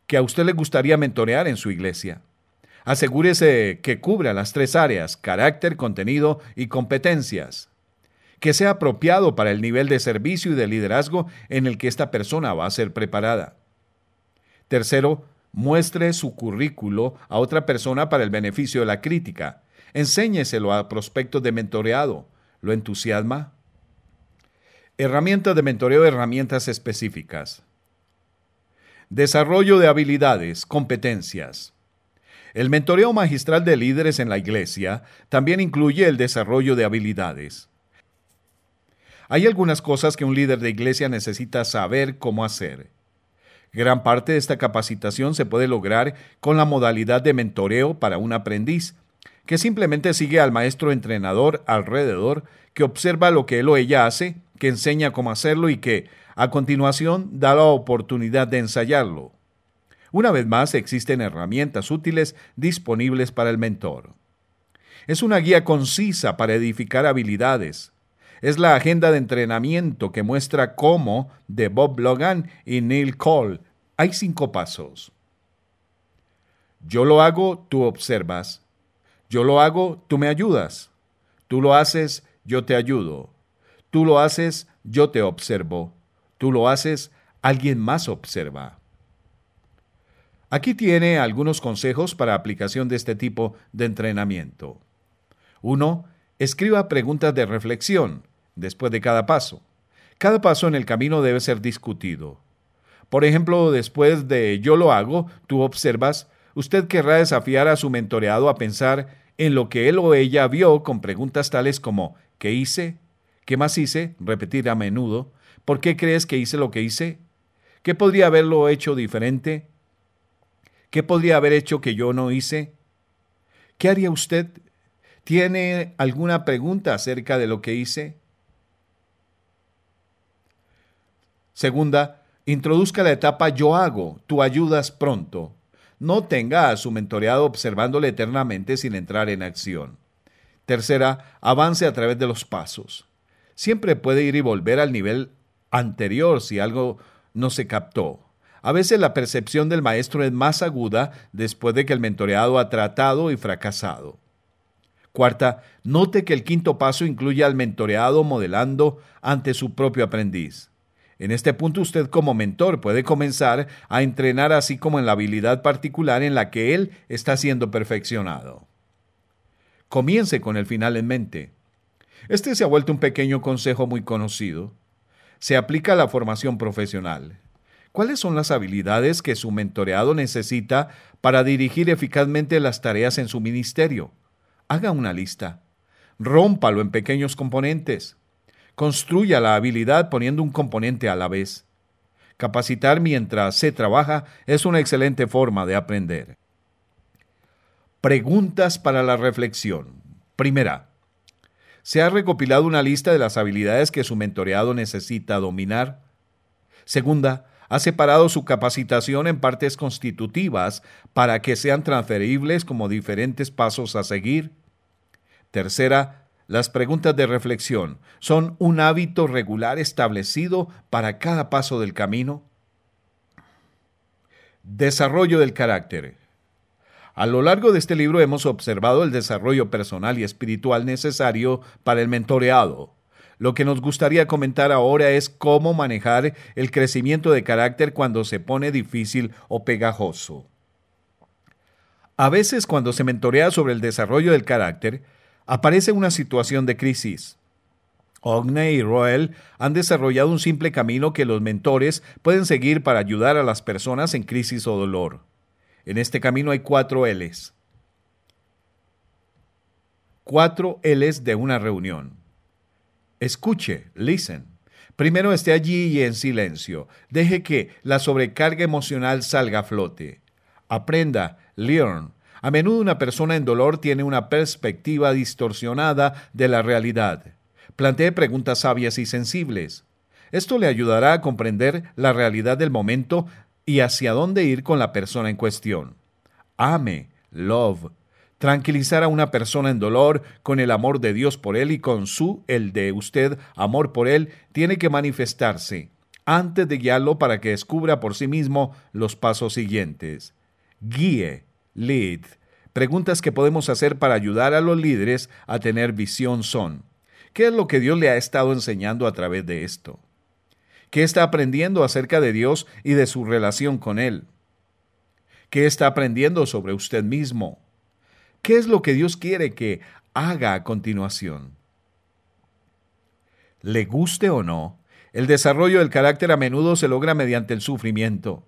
que a usted le gustaría mentorear en su iglesia. Asegúrese que cubra las tres áreas, carácter, contenido y competencias. Que sea apropiado para el nivel de servicio y de liderazgo en el que esta persona va a ser preparada. Tercero, muestre su currículo a otra persona para el beneficio de la crítica. Enséñeselo a prospectos de mentoreado. ¿Lo entusiasma? Herramientas de mentoreo, herramientas específicas. Desarrollo de habilidades, competencias. El mentoreo magistral de líderes en la iglesia también incluye el desarrollo de habilidades. Hay algunas cosas que un líder de iglesia necesita saber cómo hacer. Gran parte de esta capacitación se puede lograr con la modalidad de mentoreo para un aprendiz, que simplemente sigue al maestro entrenador alrededor, que observa lo que él o ella hace, que enseña cómo hacerlo y que, a continuación, da la oportunidad de ensayarlo. Una vez más, existen herramientas útiles disponibles para el mentor. Es una guía concisa para edificar habilidades. Es la agenda de entrenamiento que muestra cómo, de Bob Logan y Neil Cole, hay cinco pasos. Yo lo hago, tú observas. Yo lo hago, tú me ayudas. Tú lo haces, yo te ayudo. Tú lo haces, yo te observo. Tú lo haces, alguien más observa. Aquí tiene algunos consejos para aplicación de este tipo de entrenamiento. 1. Escriba preguntas de reflexión después de cada paso. Cada paso en el camino debe ser discutido. Por ejemplo, después de yo lo hago, tú observas, usted querrá desafiar a su mentoreado a pensar en lo que él o ella vio con preguntas tales como ¿qué hice? ¿Qué más hice? Repetir a menudo. ¿Por qué crees que hice lo que hice? ¿Qué podría haberlo hecho diferente? ¿Qué podría haber hecho que yo no hice? ¿Qué haría usted? ¿Tiene alguna pregunta acerca de lo que hice? Segunda, Introduzca la etapa yo hago, tú ayudas pronto. No tenga a su mentoreado observándole eternamente sin entrar en acción. Tercera, avance a través de los pasos. Siempre puede ir y volver al nivel anterior si algo no se captó. A veces la percepción del maestro es más aguda después de que el mentoreado ha tratado y fracasado. Cuarta, note que el quinto paso incluye al mentoreado modelando ante su propio aprendiz. En este punto usted como mentor puede comenzar a entrenar así como en la habilidad particular en la que él está siendo perfeccionado. Comience con el final en mente. Este se ha vuelto un pequeño consejo muy conocido. Se aplica a la formación profesional. ¿Cuáles son las habilidades que su mentoreado necesita para dirigir eficazmente las tareas en su ministerio? Haga una lista. Rómpalo en pequeños componentes. Construya la habilidad poniendo un componente a la vez. Capacitar mientras se trabaja es una excelente forma de aprender. Preguntas para la reflexión. Primera. ¿Se ha recopilado una lista de las habilidades que su mentoreado necesita dominar? Segunda, ¿ha separado su capacitación en partes constitutivas para que sean transferibles como diferentes pasos a seguir? Tercera, las preguntas de reflexión son un hábito regular establecido para cada paso del camino. Desarrollo del carácter. A lo largo de este libro hemos observado el desarrollo personal y espiritual necesario para el mentoreado. Lo que nos gustaría comentar ahora es cómo manejar el crecimiento de carácter cuando se pone difícil o pegajoso. A veces cuando se mentorea sobre el desarrollo del carácter, aparece una situación de crisis. Ogne y Roel han desarrollado un simple camino que los mentores pueden seguir para ayudar a las personas en crisis o dolor. En este camino hay cuatro L's. Cuatro L's de una reunión. Escuche, listen. Primero esté allí y en silencio. Deje que la sobrecarga emocional salga a flote. Aprenda, learn, a menudo una persona en dolor tiene una perspectiva distorsionada de la realidad. Plantee preguntas sabias y sensibles. Esto le ayudará a comprender la realidad del momento y hacia dónde ir con la persona en cuestión. Ame, love. Tranquilizar a una persona en dolor con el amor de Dios por él y con su, el de usted, amor por él, tiene que manifestarse antes de guiarlo para que descubra por sí mismo los pasos siguientes. Guíe, Lead. Preguntas que podemos hacer para ayudar a los líderes a tener visión son, ¿qué es lo que Dios le ha estado enseñando a través de esto? ¿Qué está aprendiendo acerca de Dios y de su relación con Él? ¿Qué está aprendiendo sobre usted mismo? ¿Qué es lo que Dios quiere que haga a continuación? Le guste o no, el desarrollo del carácter a menudo se logra mediante el sufrimiento.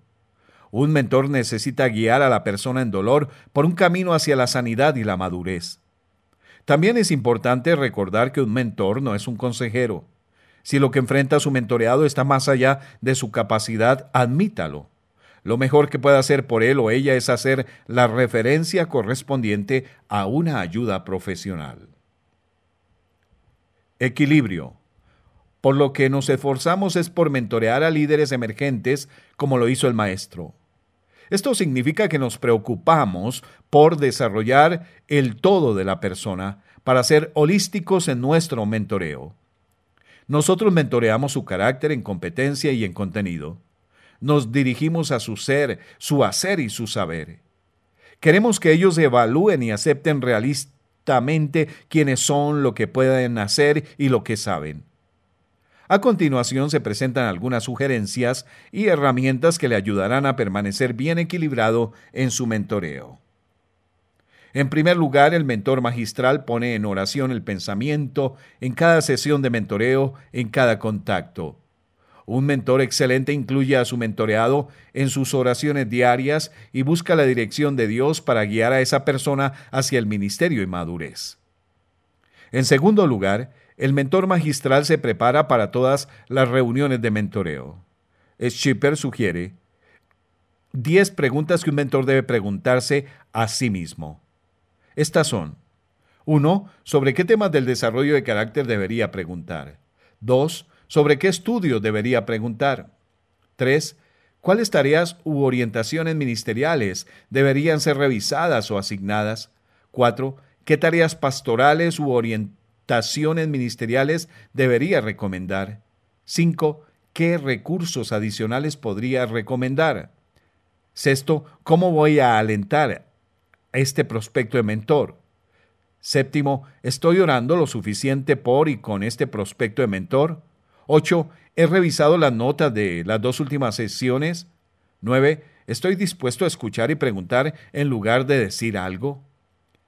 Un mentor necesita guiar a la persona en dolor por un camino hacia la sanidad y la madurez. También es importante recordar que un mentor no es un consejero. Si lo que enfrenta su mentoreado está más allá de su capacidad, admítalo. Lo mejor que puede hacer por él o ella es hacer la referencia correspondiente a una ayuda profesional. Equilibrio. Por lo que nos esforzamos es por mentorear a líderes emergentes como lo hizo el maestro. Esto significa que nos preocupamos por desarrollar el todo de la persona para ser holísticos en nuestro mentoreo. Nosotros mentoreamos su carácter en competencia y en contenido. Nos dirigimos a su ser, su hacer y su saber. Queremos que ellos evalúen y acepten realistamente quiénes son, lo que pueden hacer y lo que saben. A continuación se presentan algunas sugerencias y herramientas que le ayudarán a permanecer bien equilibrado en su mentoreo. En primer lugar, el mentor magistral pone en oración el pensamiento en cada sesión de mentoreo, en cada contacto. Un mentor excelente incluye a su mentoreado en sus oraciones diarias y busca la dirección de Dios para guiar a esa persona hacia el ministerio y madurez. En segundo lugar, el mentor magistral se prepara para todas las reuniones de mentoreo. Schipper sugiere 10 preguntas que un mentor debe preguntarse a sí mismo. Estas son 1. ¿Sobre qué temas del desarrollo de carácter debería preguntar? 2. ¿Sobre qué estudios debería preguntar? 3. ¿Cuáles tareas u orientaciones ministeriales deberían ser revisadas o asignadas? 4. ¿Qué tareas pastorales u orientaciones ministeriales debería recomendar? 5. ¿Qué recursos adicionales podría recomendar? Sexto, ¿cómo voy a alentar a este prospecto de mentor? Séptimo, estoy orando lo suficiente por y con este prospecto de mentor. Ocho, he revisado las notas de las dos últimas sesiones. Nueve, estoy dispuesto a escuchar y preguntar en lugar de decir algo.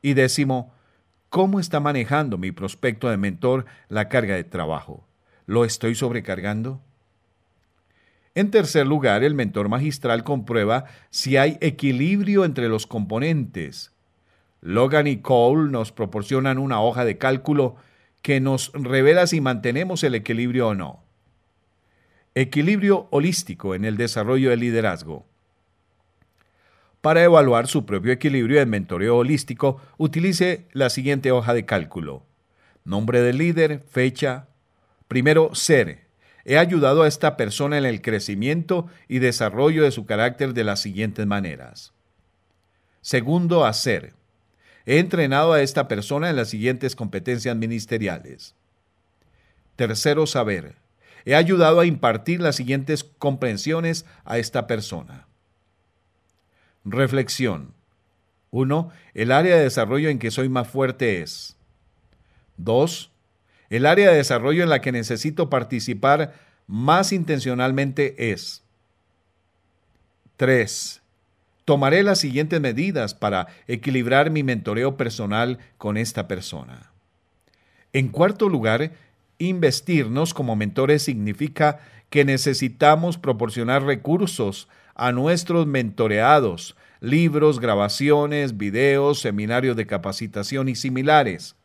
Y décimo, ¿cómo está manejando mi prospecto de mentor la carga de trabajo? ¿Lo estoy sobrecargando? En tercer lugar, el mentor magistral comprueba si hay equilibrio entre los componentes. Logan y Cole nos proporcionan una hoja de cálculo que nos revela si mantenemos el equilibrio o no. Equilibrio holístico en el desarrollo del liderazgo. Para evaluar su propio equilibrio en mentoreo holístico, utilice la siguiente hoja de cálculo. Nombre del líder, fecha. Primero, ser, He ayudado a esta persona en el crecimiento y desarrollo de su carácter de las siguientes maneras. Segundo, hacer. He entrenado a esta persona en las siguientes competencias ministeriales. Tercero, saber. He ayudado a impartir las siguientes comprensiones a esta persona. Reflexión. 1. El área de desarrollo en que soy más fuerte es. 2. El área de desarrollo en la que necesito participar más intencionalmente es 3. Tomaré las siguientes medidas para equilibrar mi mentoreo personal con esta persona. En cuarto lugar, investirnos como mentores significa que necesitamos proporcionar recursos a nuestros mentoreados, libros, grabaciones, videos, seminarios de capacitación y similares.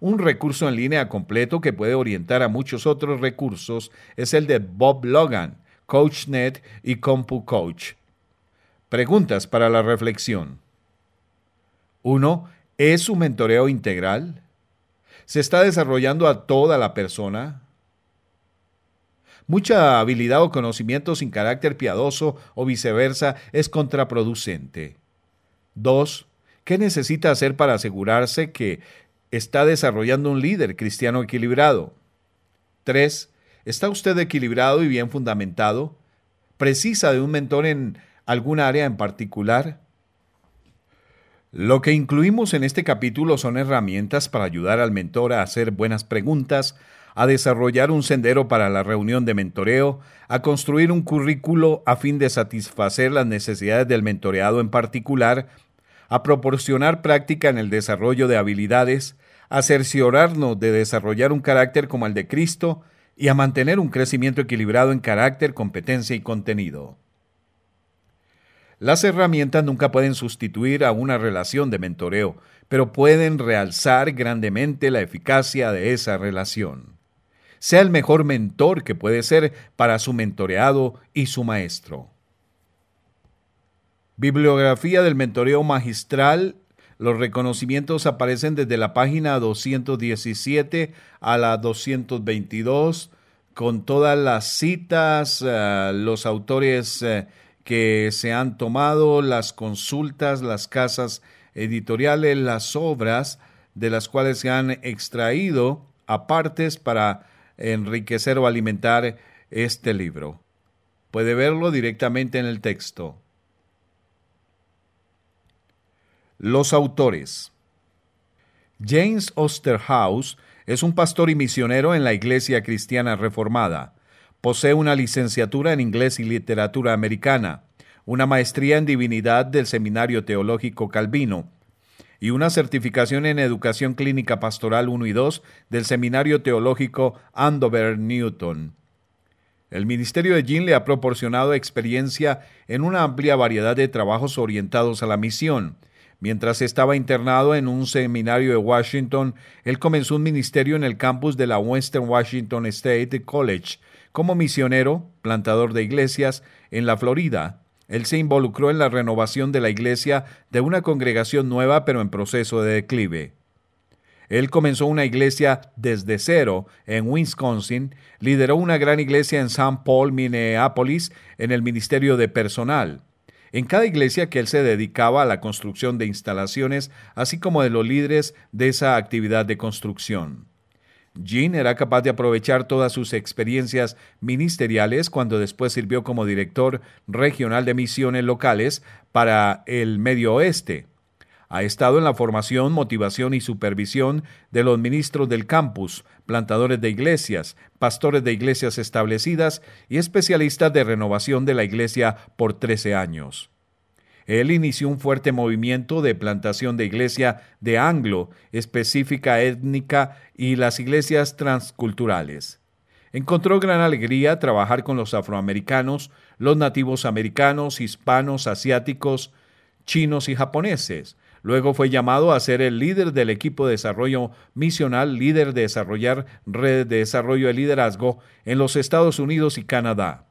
Un recurso en línea completo que puede orientar a muchos otros recursos es el de Bob Logan, CoachNet y CompuCoach. Preguntas para la reflexión. 1. ¿Es su mentoreo integral? ¿Se está desarrollando a toda la persona? Mucha habilidad o conocimiento sin carácter piadoso o viceversa es contraproducente. 2. ¿Qué necesita hacer para asegurarse que está desarrollando un líder cristiano equilibrado. 3. ¿Está usted equilibrado y bien fundamentado? ¿Precisa de un mentor en algún área en particular? Lo que incluimos en este capítulo son herramientas para ayudar al mentor a hacer buenas preguntas, a desarrollar un sendero para la reunión de mentoreo, a construir un currículo a fin de satisfacer las necesidades del mentoreado en particular, a proporcionar práctica en el desarrollo de habilidades, a cerciorarnos de desarrollar un carácter como el de Cristo y a mantener un crecimiento equilibrado en carácter, competencia y contenido. Las herramientas nunca pueden sustituir a una relación de mentoreo, pero pueden realzar grandemente la eficacia de esa relación. Sea el mejor mentor que puede ser para su mentoreado y su maestro. Bibliografía del mentoreo magistral. Los reconocimientos aparecen desde la página 217 a la 222 con todas las citas, eh, los autores eh, que se han tomado, las consultas, las casas editoriales, las obras de las cuales se han extraído apartes para enriquecer o alimentar este libro. Puede verlo directamente en el texto. Los autores. James Osterhaus es un pastor y misionero en la Iglesia Cristiana Reformada. Posee una licenciatura en inglés y literatura americana, una maestría en divinidad del Seminario Teológico Calvino y una certificación en Educación Clínica Pastoral 1 y 2 del Seminario Teológico Andover Newton. El ministerio de Jean le ha proporcionado experiencia en una amplia variedad de trabajos orientados a la misión, Mientras estaba internado en un seminario de Washington, él comenzó un ministerio en el campus de la Western Washington State College. Como misionero, plantador de iglesias, en la Florida, él se involucró en la renovación de la iglesia de una congregación nueva pero en proceso de declive. Él comenzó una iglesia desde cero en Wisconsin, lideró una gran iglesia en St. Paul, Minneapolis, en el ministerio de personal en cada iglesia que él se dedicaba a la construcción de instalaciones, así como de los líderes de esa actividad de construcción. Jean era capaz de aprovechar todas sus experiencias ministeriales cuando después sirvió como director regional de misiones locales para el Medio Oeste. Ha estado en la formación, motivación y supervisión de los ministros del campus, plantadores de iglesias, pastores de iglesias establecidas y especialistas de renovación de la iglesia por 13 años. Él inició un fuerte movimiento de plantación de iglesia de anglo, específica étnica y las iglesias transculturales. Encontró gran alegría trabajar con los afroamericanos, los nativos americanos, hispanos, asiáticos, chinos y japoneses, Luego fue llamado a ser el líder del equipo de desarrollo misional, líder de desarrollar redes de desarrollo de liderazgo en los Estados Unidos y Canadá.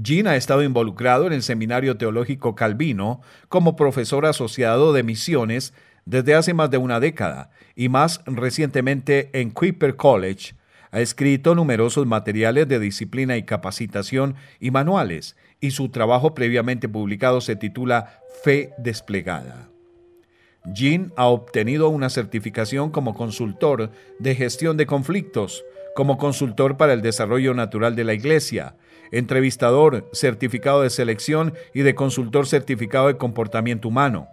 Jean ha estado involucrado en el Seminario Teológico Calvino como profesor asociado de misiones desde hace más de una década y más recientemente en Kuiper College. Ha escrito numerosos materiales de disciplina y capacitación y manuales, y su trabajo previamente publicado se titula Fe desplegada. Jean ha obtenido una certificación como consultor de gestión de conflictos, como consultor para el desarrollo natural de la Iglesia, entrevistador, certificado de selección y de consultor certificado de comportamiento humano.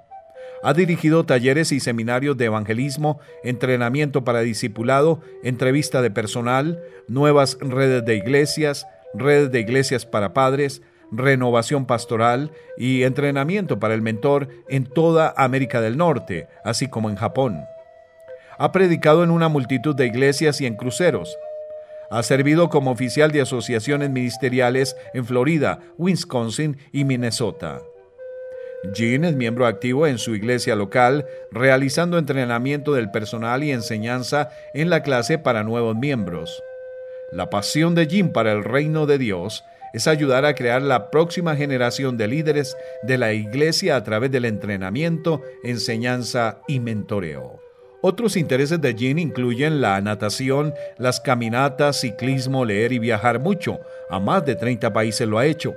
Ha dirigido talleres y seminarios de evangelismo, entrenamiento para discipulado, entrevista de personal, nuevas redes de iglesias, redes de iglesias para padres, renovación pastoral y entrenamiento para el mentor en toda América del Norte, así como en Japón. Ha predicado en una multitud de iglesias y en cruceros. Ha servido como oficial de asociaciones ministeriales en Florida, Wisconsin y Minnesota. Jean es miembro activo en su iglesia local, realizando entrenamiento del personal y enseñanza en la clase para nuevos miembros. La pasión de Jean para el reino de Dios es ayudar a crear la próxima generación de líderes de la iglesia a través del entrenamiento, enseñanza y mentoreo. Otros intereses de Jean incluyen la natación, las caminatas, ciclismo, leer y viajar mucho. A más de 30 países lo ha hecho.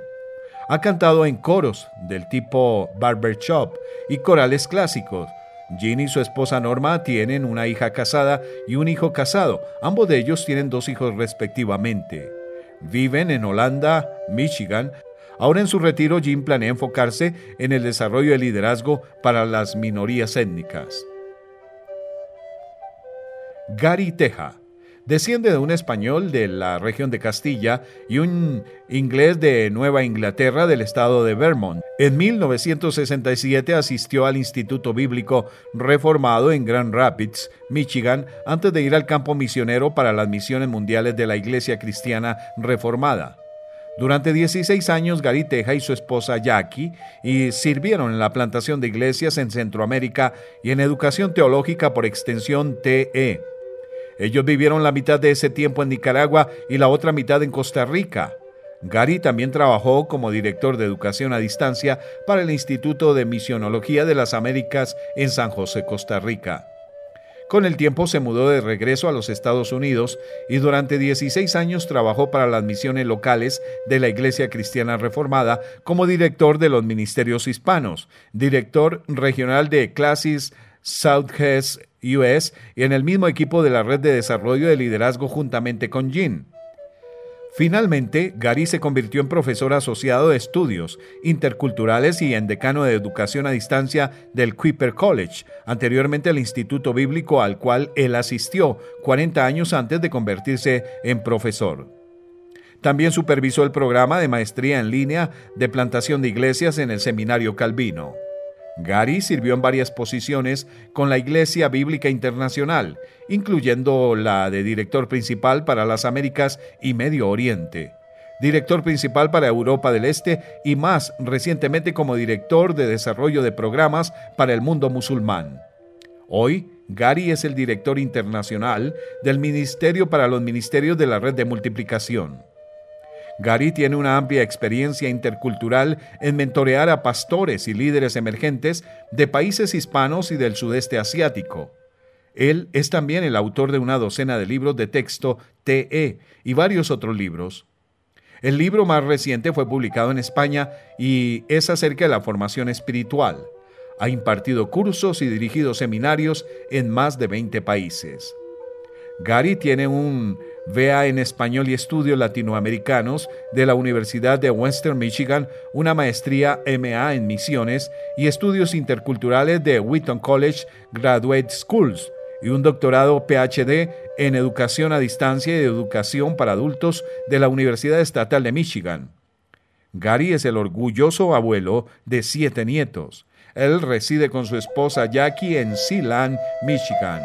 Ha cantado en coros del tipo barbershop y corales clásicos. Jean y su esposa Norma tienen una hija casada y un hijo casado. Ambos de ellos tienen dos hijos respectivamente. Viven en Holanda, Michigan. Ahora en su retiro, Jim planea enfocarse en el desarrollo de liderazgo para las minorías étnicas. Gary Teja desciende de un español de la región de Castilla y un inglés de Nueva Inglaterra del estado de Vermont. En 1967 asistió al Instituto Bíblico Reformado en Grand Rapids, Michigan, antes de ir al campo misionero para las misiones mundiales de la Iglesia Cristiana Reformada. Durante 16 años, Gary Teja y su esposa Jackie sirvieron en la plantación de iglesias en Centroamérica y en educación teológica por extensión TE. Ellos vivieron la mitad de ese tiempo en Nicaragua y la otra mitad en Costa Rica. Gary también trabajó como director de educación a distancia para el Instituto de Misionología de las Américas en San José, Costa Rica. Con el tiempo se mudó de regreso a los Estados Unidos y durante 16 años trabajó para las misiones locales de la Iglesia Cristiana Reformada como director de los ministerios hispanos, director regional de Clases Southwest US y en el mismo equipo de la red de desarrollo de liderazgo juntamente con Jean. Finalmente, Gary se convirtió en profesor asociado de estudios interculturales y en decano de educación a distancia del Kuiper College, anteriormente el instituto bíblico al cual él asistió 40 años antes de convertirse en profesor. También supervisó el programa de maestría en línea de plantación de iglesias en el Seminario Calvino. Gary sirvió en varias posiciones con la Iglesia Bíblica Internacional, incluyendo la de director principal para las Américas y Medio Oriente, director principal para Europa del Este y más recientemente como director de desarrollo de programas para el mundo musulmán. Hoy, Gary es el director internacional del Ministerio para los Ministerios de la Red de Multiplicación. Gary tiene una amplia experiencia intercultural en mentorear a pastores y líderes emergentes de países hispanos y del sudeste asiático. Él es también el autor de una docena de libros de texto TE y varios otros libros. El libro más reciente fue publicado en España y es acerca de la formación espiritual. Ha impartido cursos y dirigido seminarios en más de 20 países. Gary tiene un vea en español y estudios latinoamericanos de la Universidad de Western Michigan una maestría MA en misiones y estudios interculturales de Wheaton College Graduate Schools y un doctorado PhD en educación a distancia y educación para adultos de la Universidad Estatal de Michigan. Gary es el orgulloso abuelo de siete nietos. Él reside con su esposa Jackie en Sealand, Michigan.